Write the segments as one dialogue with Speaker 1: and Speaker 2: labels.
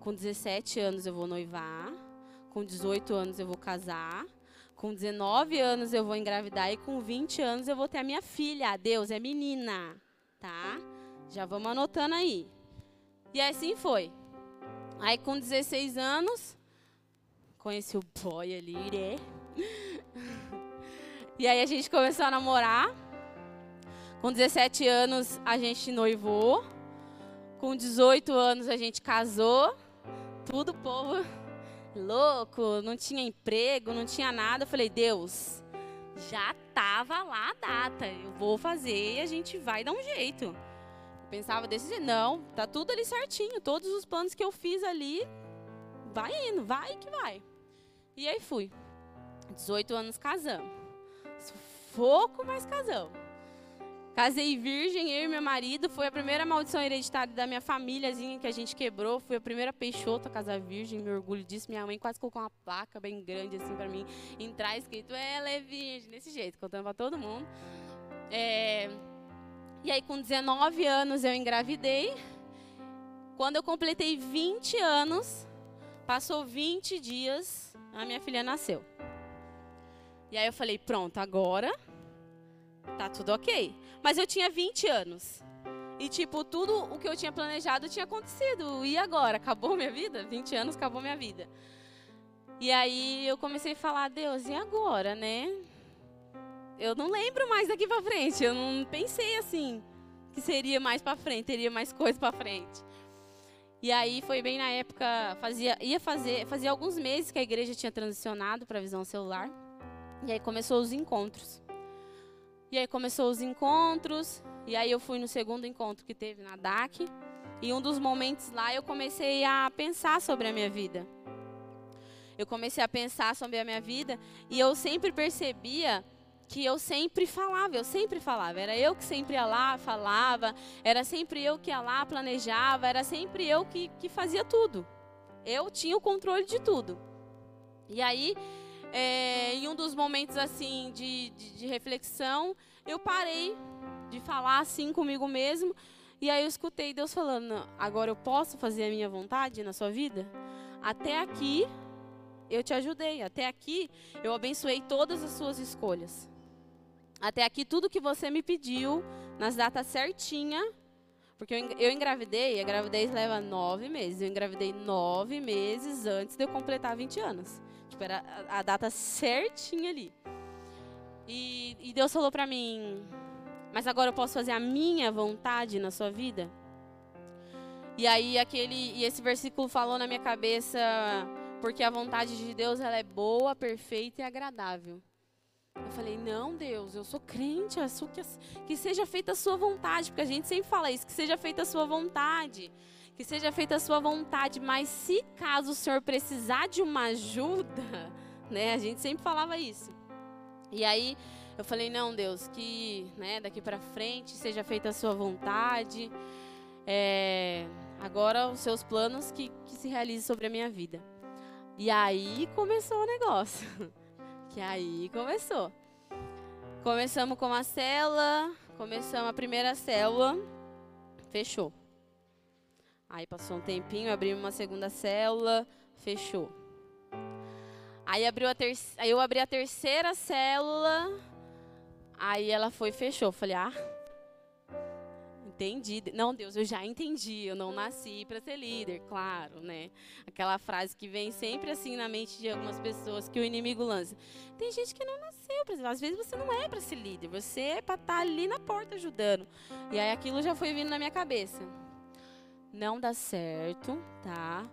Speaker 1: Com 17 anos eu vou noivar. Com 18 anos eu vou casar. Com 19 anos eu vou engravidar. E com 20 anos eu vou ter a minha filha. Deus, é menina. Tá? Já vamos anotando aí. E assim foi. Aí com 16 anos, conheci o boy ali, né? E aí a gente começou a namorar. Com 17 anos a gente noivou. Com 18 anos a gente casou. Tudo povo louco, não tinha emprego, não tinha nada. Eu falei, Deus, já tava lá a data. Eu vou fazer e a gente vai dar um jeito. Eu pensava desse jeito, não, tá tudo ali certinho. Todos os planos que eu fiz ali, vai indo, vai que vai. E aí fui. 18 anos casamos. Sufoco, mas casamos. Casei virgem, eu e meu marido. Foi a primeira maldição hereditária da minha famíliazinha que a gente quebrou. Fui a primeira peixota a casar virgem, me orgulho disso. Minha mãe quase colocou uma placa bem grande assim para mim. Entrar escrito, ela é virgem, desse jeito, contando para todo mundo. É... E aí, com 19 anos, eu engravidei. Quando eu completei 20 anos, passou 20 dias, a minha filha nasceu. E aí eu falei, pronto, agora tá tudo ok. Mas eu tinha 20 anos. E, tipo, tudo o que eu tinha planejado tinha acontecido. E agora? Acabou minha vida? 20 anos, acabou minha vida. E aí eu comecei a falar, Deus, e agora, né? Eu não lembro mais daqui pra frente. Eu não pensei assim que seria mais pra frente, teria mais coisa pra frente. E aí foi bem na época, fazia, ia fazer, fazia alguns meses que a igreja tinha transicionado para visão celular. E aí começou os encontros. E aí começou os encontros, e aí eu fui no segundo encontro que teve na DAC. E um dos momentos lá eu comecei a pensar sobre a minha vida. Eu comecei a pensar sobre a minha vida e eu sempre percebia que eu sempre falava, eu sempre falava. Era eu que sempre ia lá, falava, era sempre eu que ia lá, planejava, era sempre eu que, que fazia tudo. Eu tinha o controle de tudo. E aí é, em um dos momentos assim de, de, de, reflexão, eu parei de falar assim comigo mesmo. E aí eu escutei Deus falando: agora eu posso fazer a minha vontade na sua vida? Até aqui eu te ajudei. Até aqui eu abençoei todas as suas escolhas. Até aqui tudo que você me pediu, nas datas certinha. Porque eu engravidei, a gravidez leva nove meses. Eu engravidei nove meses antes de eu completar 20 anos. Tipo, era a, data certinha ali. E, e Deus falou para mim: Mas agora eu posso fazer a minha vontade na sua vida? E aí aquele e esse versículo falou na minha cabeça porque a vontade de Deus ela é boa, perfeita e agradável. Eu falei, não, Deus, eu sou crente, que, que seja feita a sua vontade, porque a gente sempre fala isso, que seja feita a sua vontade que seja feita a sua vontade, mas se caso o Senhor precisar de uma ajuda, né? A gente sempre falava isso. E aí eu falei, não, Deus, que né, daqui para frente seja feita a sua vontade. É, agora os seus planos que, que se realizem sobre a minha vida. E aí começou o negócio. que aí começou. Começamos com uma célula, começamos a primeira célula, fechou. Aí passou um tempinho, abrimos uma segunda célula, fechou. Aí, abriu a ter... aí eu abri a terceira célula, aí ela foi e fechou. Falei, ah, entendi. Não, Deus, eu já entendi. Eu não nasci para ser líder, claro, né? Aquela frase que vem sempre assim na mente de algumas pessoas que o inimigo lança. Tem gente que não nasceu para Às vezes você não é para ser líder, você é para estar tá ali na porta ajudando. E aí aquilo já foi vindo na minha cabeça não dá certo, tá?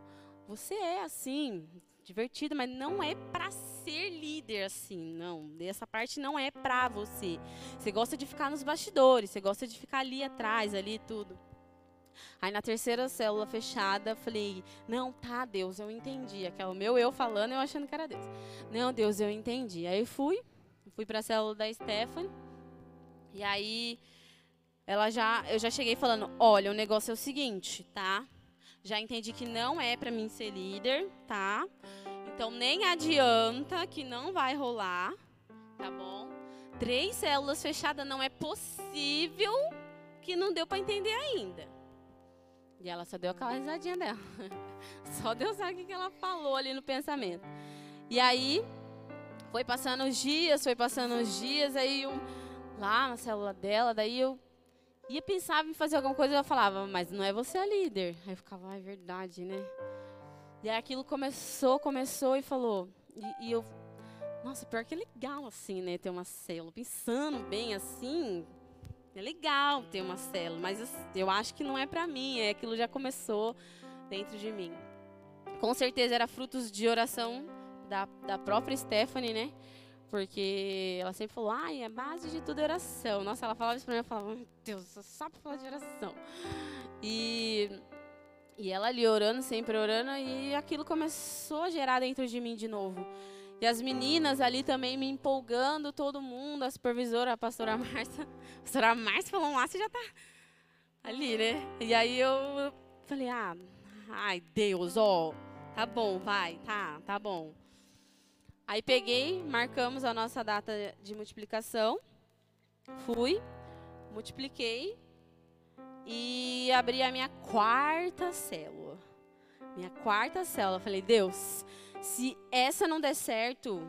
Speaker 1: Você é assim, divertido, mas não é para ser líder assim, não. Essa parte não é para você. Você gosta de ficar nos bastidores, você gosta de ficar ali atrás, ali tudo. Aí na terceira célula fechada, falei: "Não, tá, Deus, eu entendi". Aquela meu eu falando, eu achando que era Deus. Não, Deus, eu entendi. Aí fui, fui para a célula da Stephanie. E aí ela já, eu já cheguei falando, olha, o negócio é o seguinte, tá? Já entendi que não é para mim ser líder, tá? Então nem adianta que não vai rolar, tá bom? Três células fechadas não é possível que não deu para entender ainda. E ela só deu aquela risadinha dela. Só Deus sabe o que ela falou ali no pensamento. E aí, foi passando os dias, foi passando os dias, aí eu, lá na célula dela, daí eu ia pensar em fazer alguma coisa, eu falava, mas não é você a líder. Aí eu ficava, ah, é verdade, né? E aí aquilo começou, começou e falou, e, e eu, nossa, pior que é legal assim, né, ter uma célula. Pensando bem assim, é legal ter uma célula, mas eu acho que não é para mim, é aquilo já começou dentro de mim. Com certeza era frutos de oração da, da própria Stephanie, né? Porque ela sempre falou, ai, a base de tudo é oração. Nossa, ela falava isso pra mim, eu falava, meu Deus, só pra falar de oração. E, e ela ali orando, sempre orando, e aquilo começou a gerar dentro de mim de novo. E as meninas ali também me empolgando, todo mundo, a supervisora, a pastora Márcia. A pastora Márcia falou lá, você já tá ali, né? E aí eu falei, ah, ai, Deus, ó, tá bom, vai, tá, tá bom. Aí peguei, marcamos a nossa data de multiplicação, fui, multipliquei e abri a minha quarta célula. Minha quarta célula. Falei, Deus, se essa não der certo,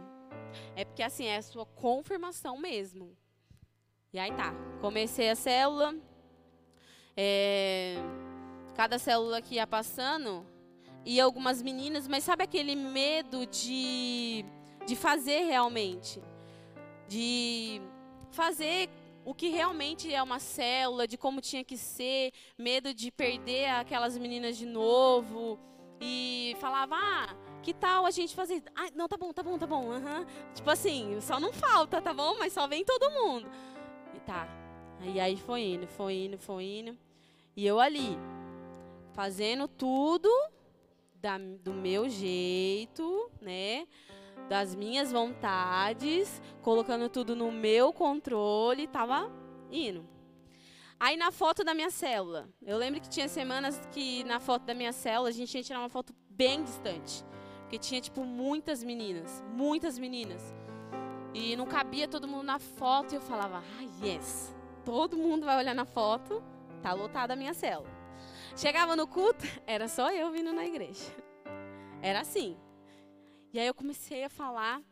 Speaker 1: é porque assim, é a sua confirmação mesmo. E aí tá, comecei a célula. É, cada célula que ia passando, e algumas meninas, mas sabe aquele medo de, de fazer realmente? De fazer o que realmente é uma célula, de como tinha que ser, medo de perder aquelas meninas de novo. E falava, ah, que tal a gente fazer? Ah, não, tá bom, tá bom, tá bom. Uhum. Tipo assim, só não falta, tá bom? Mas só vem todo mundo. E tá. E aí foi indo, foi indo, foi indo. E eu ali, fazendo tudo da, do meu jeito, né? Das minhas vontades, colocando tudo no meu controle, tava indo. Aí na foto da minha célula, eu lembro que tinha semanas que na foto da minha célula a gente ia tirar uma foto bem distante. Porque tinha, tipo, muitas meninas. Muitas meninas. E não cabia todo mundo na foto. E eu falava, ah, yes. Todo mundo vai olhar na foto. Tá lotada a minha célula. Chegava no culto, era só eu vindo na igreja. Era assim. E aí eu comecei a falar.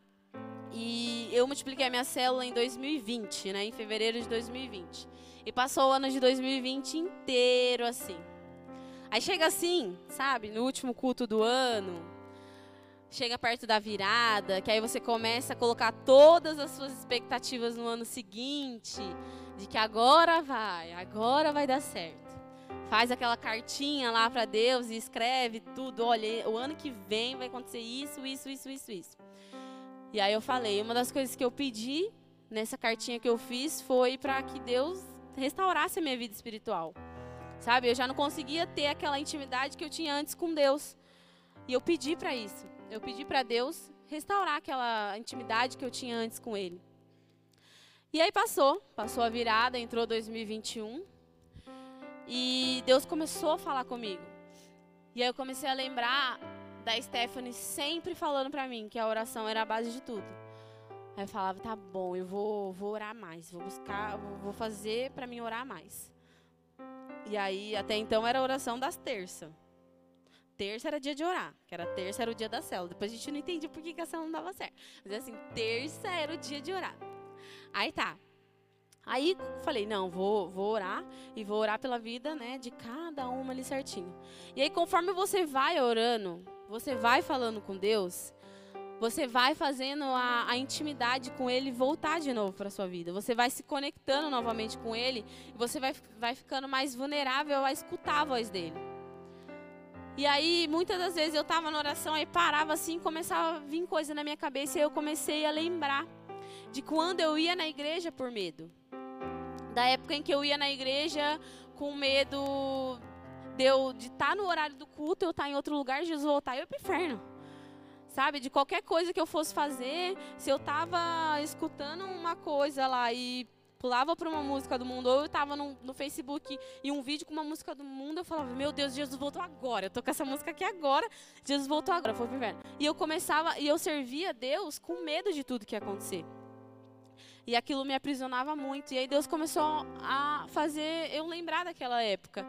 Speaker 1: E eu multipliquei a minha célula em 2020, né? Em fevereiro de 2020. E passou o ano de 2020 inteiro assim. Aí chega assim, sabe? No último culto do ano, chega perto da virada, que aí você começa a colocar todas as suas expectativas no ano seguinte, de que agora vai, agora vai dar certo. Faz aquela cartinha lá para Deus e escreve tudo, olha, o ano que vem vai acontecer isso, isso, isso, isso, isso. E aí eu falei, uma das coisas que eu pedi nessa cartinha que eu fiz foi para que Deus restaurasse a minha vida espiritual. Sabe? Eu já não conseguia ter aquela intimidade que eu tinha antes com Deus. E eu pedi para isso. Eu pedi para Deus restaurar aquela intimidade que eu tinha antes com Ele. E aí passou, passou a virada, entrou 2021. E Deus começou a falar comigo. E aí eu comecei a lembrar da Stephanie sempre falando para mim que a oração era a base de tudo. Aí eu falava, tá bom, eu vou, vou orar mais, vou buscar, vou, fazer para mim orar mais. E aí, até então, era a oração das terças terça era dia de orar, que era terça era o dia da célula. Depois a gente não entendia por que, que a célula não dava certo. Mas assim, terça era o dia de orar. Aí tá. Aí falei, não, vou, vou orar e vou orar pela vida, né, de cada uma ali certinho. E aí conforme você vai orando, você vai falando com Deus, você vai fazendo a, a intimidade com Ele voltar de novo para sua vida. Você vai se conectando novamente com Ele e você vai, vai ficando mais vulnerável a escutar a voz dele. E aí, muitas das vezes eu estava na oração, e parava assim, começava a vir coisa na minha cabeça, e eu comecei a lembrar de quando eu ia na igreja por medo. Da época em que eu ia na igreja com medo de eu de estar tá no horário do culto, eu estar tá em outro lugar, Jesus voltar e eu ir pro inferno. Sabe, de qualquer coisa que eu fosse fazer, se eu estava escutando uma coisa lá e pulava para uma música do mundo, ou eu estava no, no, Facebook e um vídeo com uma música do mundo, eu falava, meu Deus, Jesus voltou agora. Eu tô com essa música aqui agora, Jesus voltou agora, foi pro inferno. E eu começava, e eu servia a Deus com medo de tudo que ia acontecer. E aquilo me aprisionava muito. E aí Deus começou a fazer eu lembrar daquela época.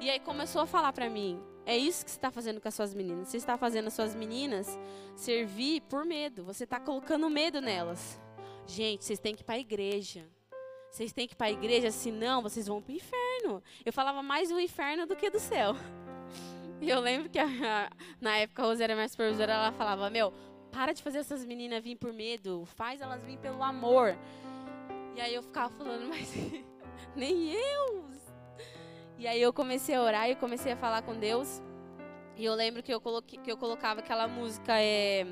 Speaker 1: E aí começou a falar para mim: é isso que você está fazendo com as suas meninas. Você está fazendo as suas meninas servir por medo. Você está colocando medo nelas. Gente, vocês têm que ir para a igreja. Vocês têm que ir para a igreja, senão vocês vão para o inferno. Eu falava mais do inferno do que do céu. E eu lembro que a, na época a Rose era minha supervisora, ela falava: Meu, para de fazer essas meninas vir por medo, faz elas vir pelo amor. E aí eu ficava falando, mas nem eu. E aí eu comecei a orar e comecei a falar com Deus. E eu lembro que eu, coloquei, que eu colocava aquela música é,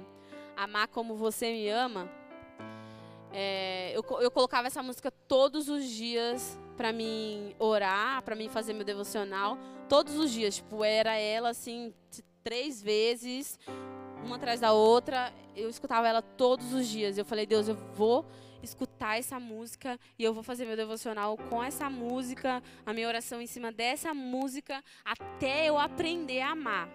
Speaker 1: Amar Como Você Me Ama. É, eu, eu colocava essa música todos os dias para mim orar, para mim fazer meu devocional, todos os dias, tipo, era ela assim três vezes, uma atrás da outra, eu escutava ela todos os dias. Eu falei: "Deus, eu vou escutar essa música e eu vou fazer meu devocional com essa música, a minha oração em cima dessa música até eu aprender a amar.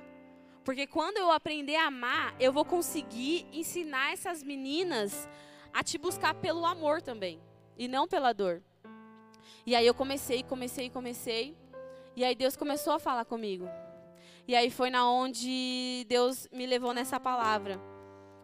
Speaker 1: Porque quando eu aprender a amar, eu vou conseguir ensinar essas meninas a te buscar pelo amor também e não pela dor. E aí eu comecei, comecei, comecei. E aí Deus começou a falar comigo. E aí foi na onde Deus me levou nessa palavra.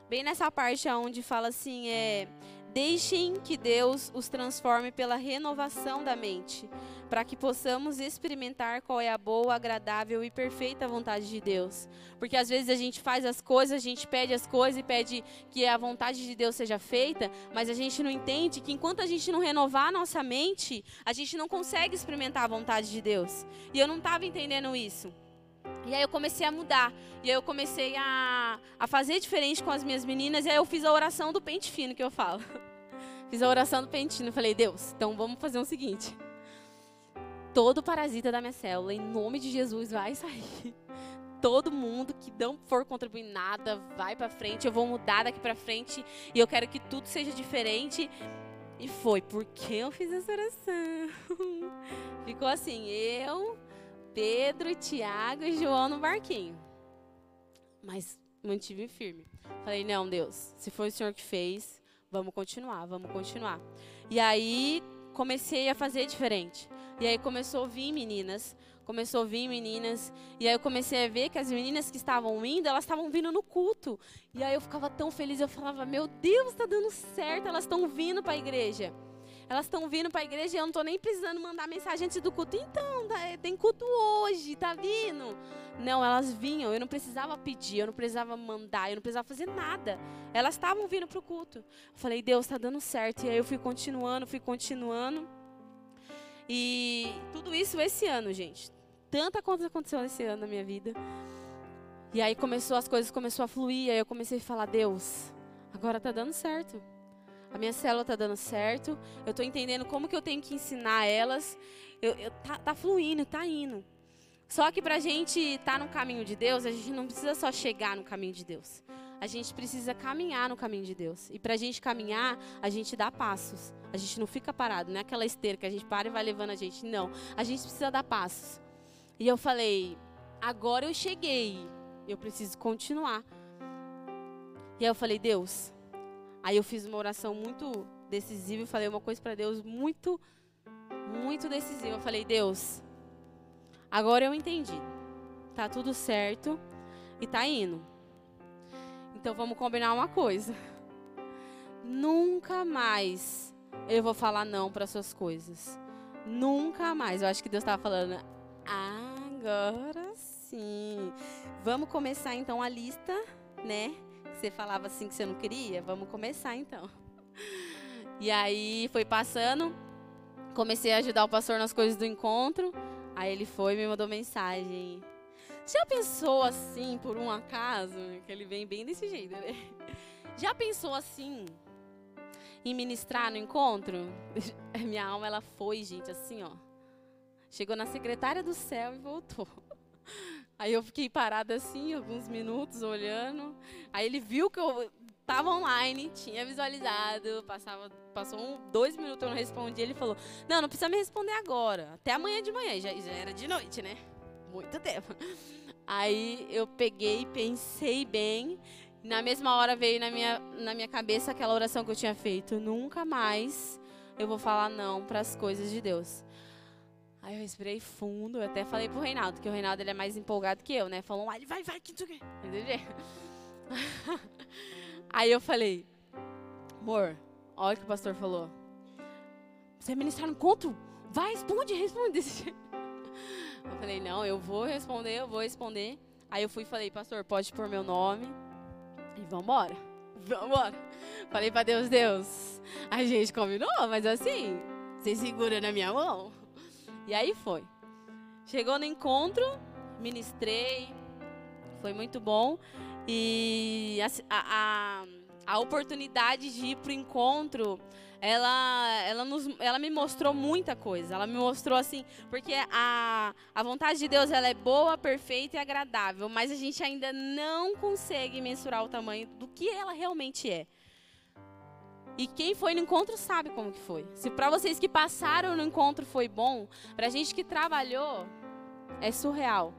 Speaker 1: Bem nessa parte onde fala assim, é Deixem que Deus os transforme pela renovação da mente, para que possamos experimentar qual é a boa, agradável e perfeita vontade de Deus. Porque às vezes a gente faz as coisas, a gente pede as coisas e pede que a vontade de Deus seja feita, mas a gente não entende que enquanto a gente não renovar a nossa mente, a gente não consegue experimentar a vontade de Deus. E eu não estava entendendo isso. E aí eu comecei a mudar. E aí eu comecei a, a fazer diferente com as minhas meninas. E aí eu fiz a oração do pente fino que eu falo. Fiz a oração do pente fino. Falei, Deus, então vamos fazer o seguinte. Todo parasita da minha célula, em nome de Jesus, vai sair. Todo mundo que não for contribuir nada, vai para frente. Eu vou mudar daqui para frente. E eu quero que tudo seja diferente. E foi porque eu fiz essa oração. Ficou assim, eu Pedro, Tiago e João no barquinho. Mas mantive firme. Falei, não, Deus, se foi o Senhor que fez, vamos continuar, vamos continuar. E aí comecei a fazer diferente. E aí começou a vir meninas, começou a vir meninas, e aí eu comecei a ver que as meninas que estavam indo, elas estavam vindo no culto. E aí eu ficava tão feliz, eu falava, meu Deus, está dando certo, elas estão vindo para a igreja. Elas estão vindo para a igreja e eu não estou nem precisando mandar mensagem antes do culto. Então, tá, tem culto hoje, tá vindo? Não, elas vinham, eu não precisava pedir, eu não precisava mandar, eu não precisava fazer nada. Elas estavam vindo para o culto. Eu falei, Deus, está dando certo. E aí eu fui continuando, fui continuando. E tudo isso esse ano, gente. Tanta coisa aconteceu esse ano na minha vida. E aí começou, as coisas começaram a fluir. Aí eu comecei a falar, Deus, agora está dando certo. A minha célula está dando certo. Eu estou entendendo como que eu tenho que ensinar elas. Eu, eu, tá, tá fluindo, tá indo. Só que para a gente estar tá no caminho de Deus, a gente não precisa só chegar no caminho de Deus. A gente precisa caminhar no caminho de Deus. E para a gente caminhar, a gente dá passos. A gente não fica parado. Não é aquela esteira que a gente para e vai levando a gente. Não. A gente precisa dar passos. E eu falei, agora eu cheguei. Eu preciso continuar. E aí eu falei, Deus, Aí eu fiz uma oração muito decisiva e falei uma coisa para Deus muito, muito decisiva. Eu falei, Deus, agora eu entendi. Tá tudo certo e tá indo. Então vamos combinar uma coisa. Nunca mais eu vou falar não para suas coisas. Nunca mais. Eu acho que Deus estava falando. Agora sim. Vamos começar então a lista, né? Você falava assim que você não queria? Vamos começar então. E aí foi passando, comecei a ajudar o pastor nas coisas do encontro. Aí ele foi e me mandou mensagem. Já pensou assim, por um acaso? Que ele vem bem desse jeito, né? Já pensou assim, em ministrar no encontro? Minha alma, ela foi, gente, assim, ó. Chegou na secretária do céu e voltou. Aí eu fiquei parada assim, alguns minutos, olhando. Aí ele viu que eu estava online, tinha visualizado, passava, passou um, dois minutos eu não respondi. Ele falou: Não, não precisa me responder agora, até amanhã de manhã. Já, já era de noite, né? Muito tempo. Aí eu peguei, pensei bem. Na mesma hora veio na minha, na minha cabeça aquela oração que eu tinha feito: Nunca mais eu vou falar não para as coisas de Deus. Aí eu respirei fundo, eu até falei pro Reinaldo, que o Reinaldo ele é mais empolgado que eu, né? Falou, ah, ele vai, vai, que tu quer. Aí eu falei, amor, olha o que o pastor falou. Você é ministrar no encontro? Vai, responde, responde. Eu falei, não, eu vou responder, eu vou responder. Aí eu fui e falei, pastor, pode pôr meu nome. E vambora. Vambora. Falei pra Deus, Deus, a gente combinou, mas assim, você segura na minha mão. E aí foi. Chegou no encontro, ministrei, foi muito bom. E a, a, a oportunidade de ir pro encontro, ela, ela, nos, ela me mostrou muita coisa. Ela me mostrou assim, porque a, a vontade de Deus ela é boa, perfeita e agradável, mas a gente ainda não consegue mensurar o tamanho do que ela realmente é. E quem foi no encontro sabe como que foi. Se para vocês que passaram no encontro foi bom, para a gente que trabalhou é surreal.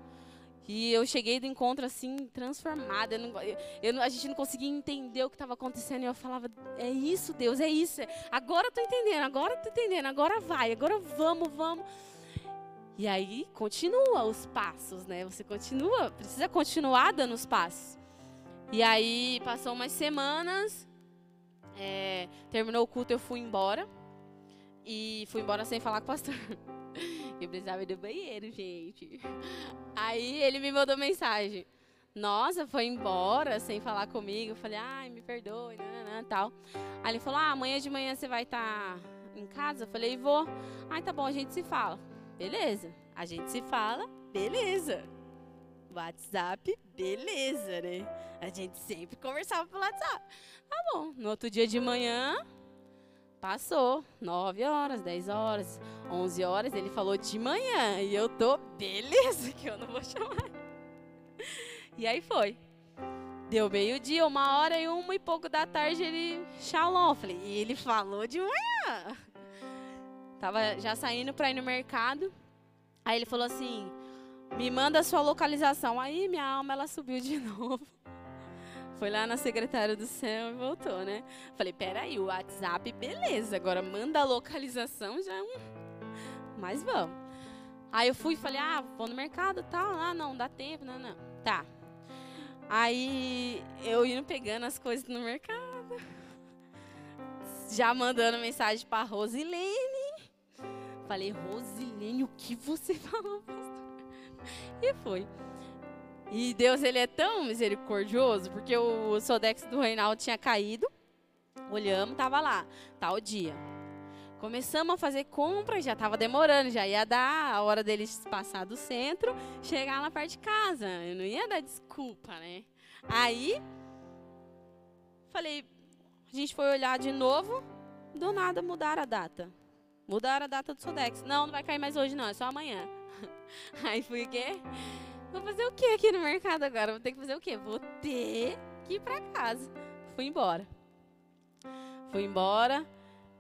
Speaker 1: E eu cheguei do encontro assim, transformada. Eu não, eu, a gente não conseguia entender o que estava acontecendo. E eu falava: É isso, Deus, é isso. Agora eu tô entendendo, agora eu tô entendendo, agora vai, agora vamos, vamos. E aí continua os passos, né? Você continua, precisa continuar dando os passos. E aí passou umas semanas, é, terminou o culto, eu fui embora. E fui embora sem falar com o pastor. Eu precisava ir do banheiro, gente. Aí ele me mandou mensagem. Nossa, foi embora sem falar comigo. Eu falei, ai, me perdoe, nananã, tal. Aí ele falou, ah, amanhã de manhã você vai estar tá em casa? Eu falei, vou. Ai, tá bom, a gente se fala. Beleza. A gente se fala, beleza. WhatsApp, beleza, né? A gente sempre conversava pelo WhatsApp. Tá bom. No outro dia de manhã, Passou 9 horas, 10 horas, 11 horas, ele falou de manhã. E eu tô, beleza, que eu não vou chamar. E aí foi. Deu meio-dia, uma hora e uma e pouco da tarde ele shalom. Falei, e ele falou de manhã. Tava já saindo pra ir no mercado. Aí ele falou assim: me manda a sua localização. Aí minha alma ela subiu de novo. Foi lá na secretária do céu e voltou, né? Falei, peraí, o WhatsApp, beleza. Agora manda a localização, já é um... Mas vamos. Aí eu fui e falei, ah, vou no mercado tal. Ah, não, dá tempo, não, não. Tá. Aí eu indo pegando as coisas no mercado. Já mandando mensagem pra Rosilene. Falei, Rosilene, o que você falou, pastor? E foi. E Deus, ele é tão misericordioso, porque o Sodex do Reinaldo tinha caído. Olhamos, tava lá, tal dia. Começamos a fazer compra, já estava demorando, já ia dar a hora deles passar do centro, chegar lá perto de casa. Eu não ia dar desculpa, né? Aí, falei, a gente foi olhar de novo, do nada mudaram a data. Mudaram a data do Sodex. Não, não vai cair mais hoje não, é só amanhã. Aí fui o quê? Vou fazer o que aqui no mercado agora? Vou ter que fazer o quê? Vou ter que ir pra casa. Fui embora. Fui embora.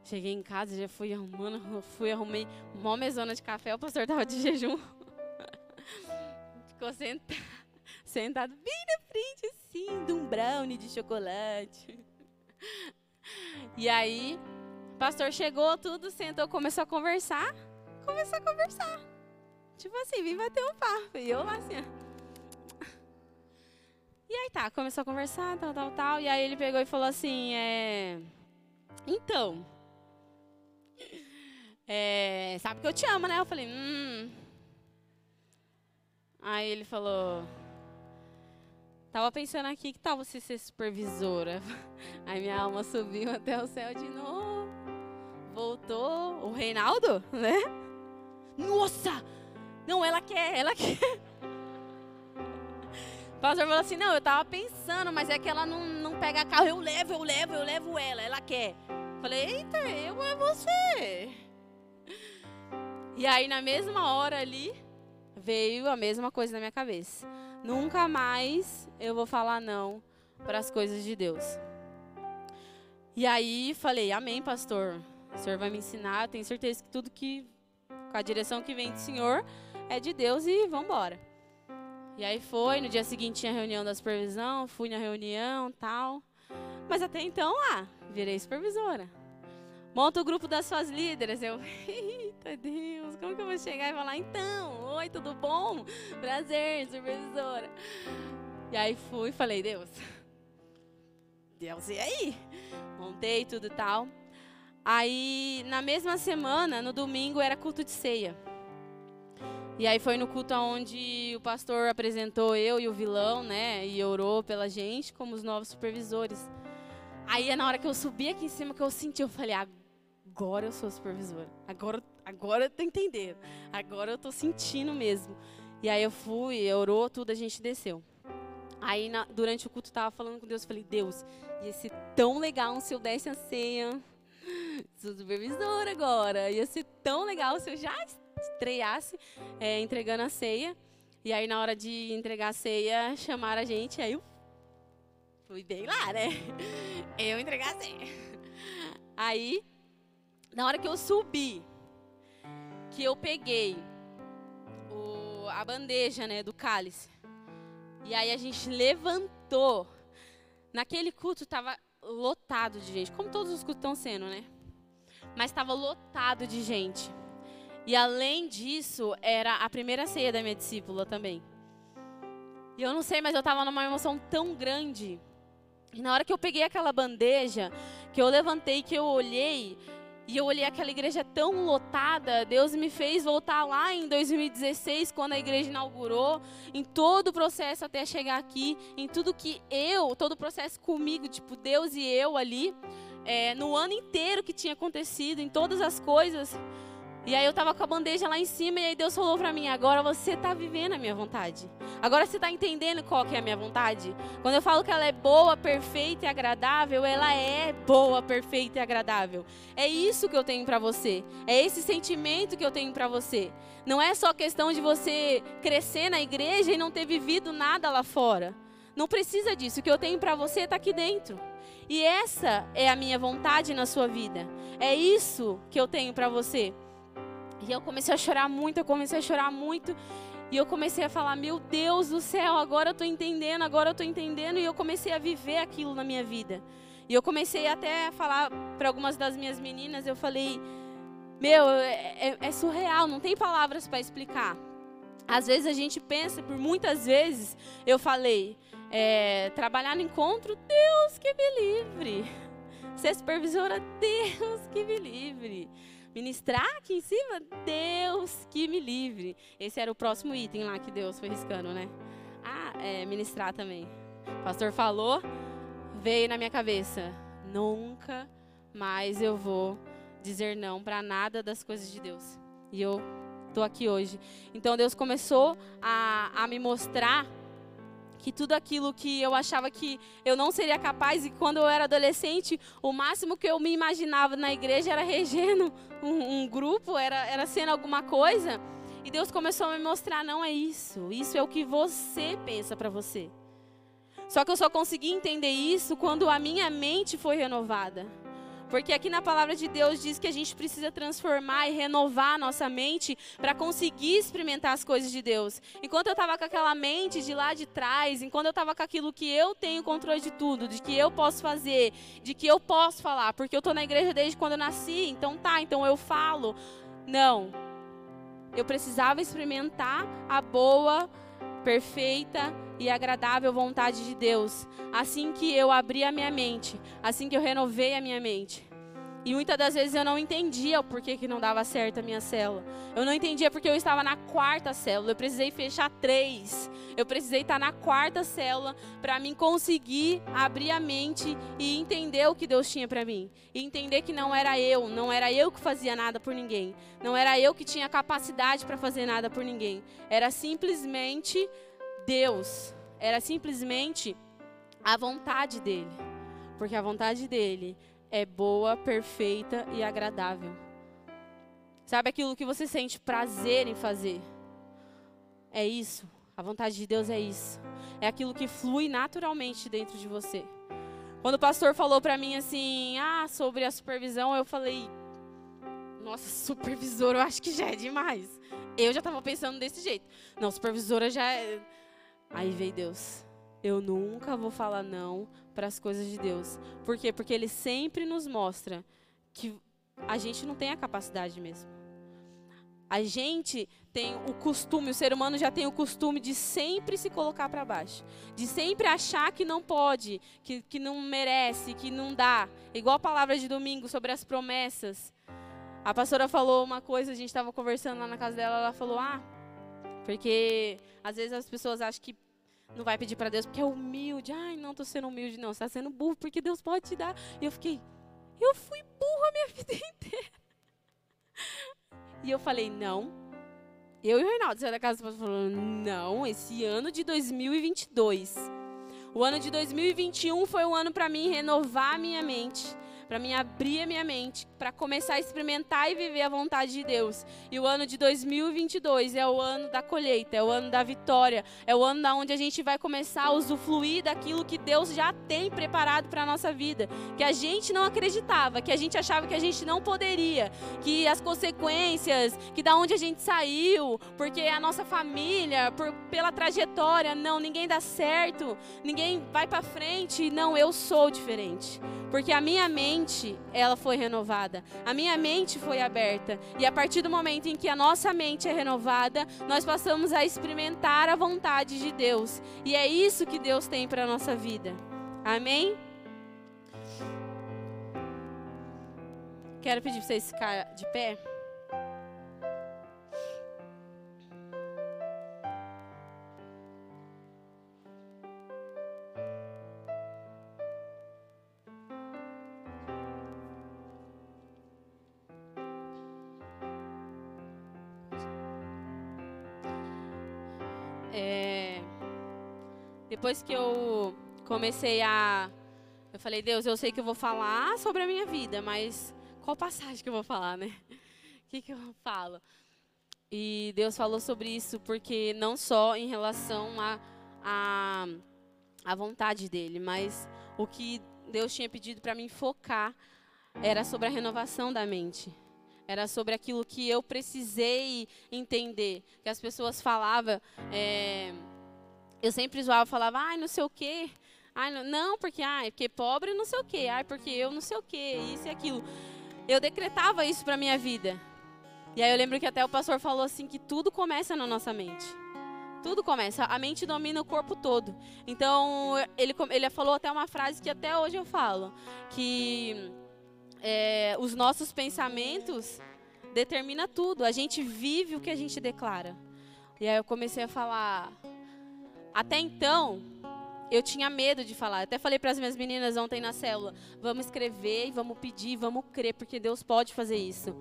Speaker 1: Cheguei em casa, já fui arrumando, fui arrumei uma mesona de café, o pastor tava de jejum. Ficou sentado, sentado bem na frente, assim, de um brownie de chocolate. E aí, o pastor chegou, tudo, sentou, começou a conversar. Começou a conversar. Tipo assim, vim bater um papo. E eu lá assim, ó. E aí tá, começou a conversar, tal, tal, tal. E aí ele pegou e falou assim, é... Então... É, sabe que eu te amo, né? Eu falei, hum... Aí ele falou... Tava pensando aqui, que tal você ser supervisora? Aí minha alma subiu até o céu de novo. Voltou o Reinaldo, né? Nossa! Não, ela quer, ela quer. O pastor falou assim: não, eu tava pensando, mas é que ela não, não pega carro. Eu levo, eu levo, eu levo ela, ela quer. Falei: eita, eu é você. E aí, na mesma hora ali, veio a mesma coisa na minha cabeça. Nunca mais eu vou falar não para as coisas de Deus. E aí falei: Amém, pastor. O senhor vai me ensinar. Tenho certeza que tudo que com a direção que vem do senhor é de Deus e vamos embora. E aí foi, no dia seguinte tinha reunião da supervisão, fui na reunião tal. Mas até então, ah, virei supervisora. Monta o grupo das suas líderes. Eu, eita Deus, como que eu vou chegar e falar, então, oi, tudo bom? Prazer, supervisora. E aí fui e falei, Deus, Deus, e aí? Montei tudo e tal. Aí, na mesma semana, no domingo, era culto de ceia. E aí foi no culto onde o pastor apresentou eu e o vilão, né? E orou pela gente como os novos supervisores. Aí, na hora que eu subi aqui em cima, que eu senti, eu falei, agora eu sou supervisora. Agora, agora eu tô entendendo. Agora eu tô sentindo mesmo. E aí eu fui, orou, tudo, a gente desceu. Aí, na, durante o culto, eu tava falando com Deus, falei, Deus, ia ser tão legal se eu desse a ceia. Sou supervisora agora. Ia ser tão legal se eu já estreasse é, entregando a ceia. E aí, na hora de entregar a ceia, chamaram a gente. Aí eu fui bem lá, né? Eu entregar a ceia. Aí, na hora que eu subi, que eu peguei o, a bandeja, né, do cálice. E aí a gente levantou. Naquele culto estava lotado de gente, como todos os cultos estão sendo, né? Mas estava lotado de gente. E além disso, era a primeira ceia da minha discípula também. E eu não sei, mas eu estava numa emoção tão grande. E na hora que eu peguei aquela bandeja, que eu levantei, que eu olhei, e eu olhei aquela igreja tão lotada, Deus me fez voltar lá em 2016, quando a igreja inaugurou, em todo o processo até chegar aqui, em tudo que eu, todo o processo comigo, tipo, Deus e eu ali, é, no ano inteiro que tinha acontecido, em todas as coisas. E aí eu tava com a bandeja lá em cima e aí Deus falou para mim: "Agora você tá vivendo a minha vontade. Agora você tá entendendo qual que é a minha vontade? Quando eu falo que ela é boa, perfeita e agradável, ela é boa, perfeita e agradável. É isso que eu tenho para você. É esse sentimento que eu tenho para você. Não é só questão de você crescer na igreja e não ter vivido nada lá fora. Não precisa disso. O que eu tenho para você está aqui dentro. E essa é a minha vontade na sua vida. É isso que eu tenho para você. E eu comecei a chorar muito, eu comecei a chorar muito. E eu comecei a falar: Meu Deus do céu, agora eu estou entendendo, agora eu estou entendendo. E eu comecei a viver aquilo na minha vida. E eu comecei até a falar para algumas das minhas meninas: Eu falei, Meu, é, é, é surreal, não tem palavras para explicar. Às vezes a gente pensa, por muitas vezes eu falei, é, trabalhar no encontro, Deus que me livre. Ser supervisora, Deus que me livre. Ministrar aqui em cima, Deus que me livre. Esse era o próximo item lá que Deus foi riscando, né? Ah, é, ministrar também. O pastor falou, veio na minha cabeça. Nunca mais eu vou dizer não para nada das coisas de Deus. E eu tô aqui hoje. Então Deus começou a, a me mostrar que tudo aquilo que eu achava que eu não seria capaz, e quando eu era adolescente, o máximo que eu me imaginava na igreja era regendo um, um grupo, era, era sendo alguma coisa. E Deus começou a me mostrar: não é isso, isso é o que você pensa para você. Só que eu só consegui entender isso quando a minha mente foi renovada. Porque aqui na palavra de Deus diz que a gente precisa transformar e renovar a nossa mente para conseguir experimentar as coisas de Deus. Enquanto eu estava com aquela mente de lá de trás, enquanto eu estava com aquilo que eu tenho controle de tudo, de que eu posso fazer, de que eu posso falar, porque eu estou na igreja desde quando eu nasci, então tá, então eu falo. Não. Eu precisava experimentar a boa, perfeita e agradável vontade de Deus. Assim que eu abri a minha mente, assim que eu renovei a minha mente. E muitas das vezes eu não entendia o porquê que não dava certo a minha célula. Eu não entendia porque eu estava na quarta célula. Eu precisei fechar três. Eu precisei estar na quarta célula para mim conseguir abrir a mente e entender o que Deus tinha para mim. E entender que não era eu, não era eu que fazia nada por ninguém. Não era eu que tinha capacidade para fazer nada por ninguém. Era simplesmente Deus. Era simplesmente a vontade dele. Porque a vontade dele é boa, perfeita e agradável. Sabe aquilo que você sente prazer em fazer? É isso. A vontade de Deus é isso. É aquilo que flui naturalmente dentro de você. Quando o pastor falou para mim assim, ah, sobre a supervisão, eu falei, nossa, supervisor, eu acho que já é demais. Eu já estava pensando desse jeito. Não, supervisora já é. Aí veio Deus. Eu nunca vou falar não para as coisas de Deus. Por quê? Porque Ele sempre nos mostra que a gente não tem a capacidade mesmo. A gente tem o costume, o ser humano já tem o costume de sempre se colocar para baixo, de sempre achar que não pode, que, que não merece, que não dá. Igual a palavra de domingo sobre as promessas. A pastora falou uma coisa, a gente estava conversando lá na casa dela, ela falou: Ah, porque às vezes as pessoas acham que não vai pedir para Deus porque é humilde. Ai, não estou sendo humilde, não. Você está sendo burro porque Deus pode te dar. E eu fiquei, eu fui burro a minha vida inteira. E eu falei, não. Eu e o Reinaldo saímos da casa e falou, não, esse ano de 2022. O ano de 2021 foi um ano para mim renovar minha mente para mim abrir a minha mente, para começar a experimentar e viver a vontade de Deus. E o ano de 2022 é o ano da colheita, é o ano da vitória, é o ano onde a gente vai começar a usufruir daquilo que Deus já tem preparado para a nossa vida, que a gente não acreditava, que a gente achava que a gente não poderia, que as consequências, que da onde a gente saiu, porque a nossa família, por, pela trajetória, não, ninguém dá certo, ninguém vai para frente, não, eu sou diferente. Porque a minha mente, ela foi renovada. A minha mente foi aberta. E a partir do momento em que a nossa mente é renovada, nós passamos a experimentar a vontade de Deus. E é isso que Deus tem para a nossa vida. Amém? Quero pedir para vocês ficarem de pé. Depois que eu comecei a. Eu falei, Deus, eu sei que eu vou falar sobre a minha vida, mas qual passagem que eu vou falar, né? O que, que eu falo? E Deus falou sobre isso porque não só em relação a, a, a vontade dele, mas o que Deus tinha pedido para mim focar era sobre a renovação da mente. Era sobre aquilo que eu precisei entender. Que as pessoas falavam. É, eu sempre zoava, falava, ai, não sei o quê. Ai, não, não, porque, ai, porque pobre não sei o quê. Ai, porque eu não sei o quê, isso e aquilo. Eu decretava isso para minha vida. E aí eu lembro que até o pastor falou assim que tudo começa na nossa mente. Tudo começa, a mente domina o corpo todo. Então, ele, ele falou até uma frase que até hoje eu falo, que é, os nossos pensamentos determina tudo. A gente vive o que a gente declara. E aí eu comecei a falar, até então, eu tinha medo de falar. Até falei para as minhas meninas ontem na célula: vamos escrever e vamos pedir, vamos crer, porque Deus pode fazer isso.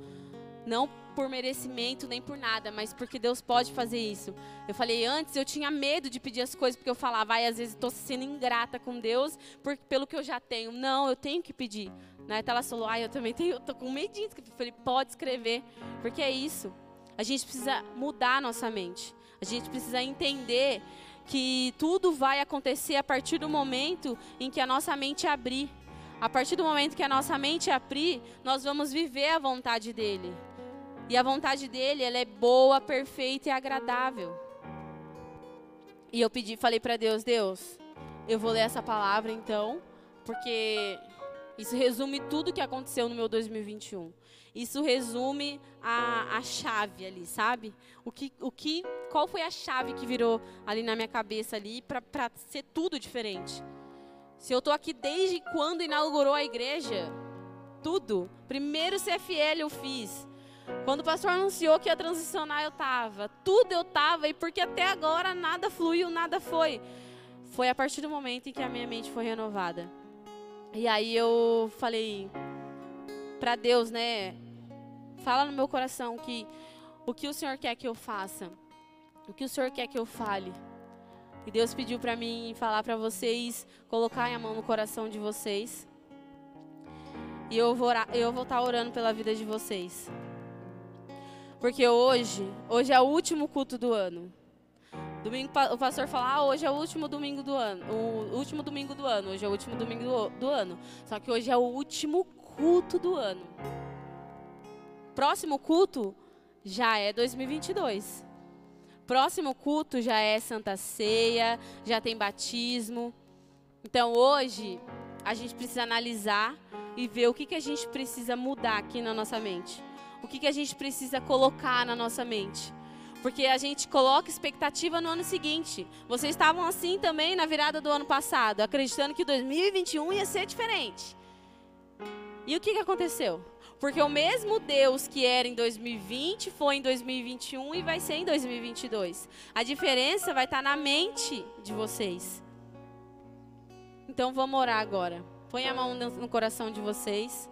Speaker 1: Não por merecimento nem por nada, mas porque Deus pode fazer isso. Eu falei antes, eu tinha medo de pedir as coisas porque eu falava, vai, às vezes estou sendo ingrata com Deus por, pelo que eu já tenho. Não, eu tenho que pedir. Né? Até ela falou, ai, eu também tenho, tô com medinho. Eu falei, pode escrever, porque é isso. A gente precisa mudar a nossa mente. A gente precisa entender que tudo vai acontecer a partir do momento em que a nossa mente abrir. A partir do momento que a nossa mente abrir, nós vamos viver a vontade dele. E a vontade dele, ela é boa, perfeita e agradável. E eu pedi, falei para Deus, Deus, eu vou ler essa palavra então, porque isso resume tudo que aconteceu no meu 2021. Isso resume a, a chave ali, sabe? O que, o que, qual foi a chave que virou ali na minha cabeça ali para ser tudo diferente? Se eu estou aqui desde quando inaugurou a igreja, tudo. Primeiro CFL eu fiz. Quando o pastor anunciou que ia transicionar, eu estava. Tudo eu estava. E porque até agora nada fluiu, nada foi. Foi a partir do momento em que a minha mente foi renovada. E aí eu falei, para Deus, né? Fala no meu coração que o que o Senhor quer que eu faça, o que o Senhor quer que eu fale. E Deus pediu para mim falar para vocês, colocar a mão no coração de vocês. E eu vou estar tá orando pela vida de vocês. Porque hoje, hoje é o último culto do ano. Domingo, o pastor fala, ah, hoje é o último domingo do ano. O último domingo do ano. Hoje é o último domingo do, do ano. Só que hoje é o último culto do ano. Próximo culto já é 2022. Próximo culto já é Santa Ceia, já tem batismo. Então hoje a gente precisa analisar e ver o que, que a gente precisa mudar aqui na nossa mente. O que, que a gente precisa colocar na nossa mente. Porque a gente coloca expectativa no ano seguinte. Vocês estavam assim também na virada do ano passado, acreditando que 2021 ia ser diferente. E o que, que aconteceu? Porque o mesmo Deus que era em 2020 foi em 2021 e vai ser em 2022. A diferença vai estar na mente de vocês. Então vamos orar agora. Põe a mão no coração de vocês.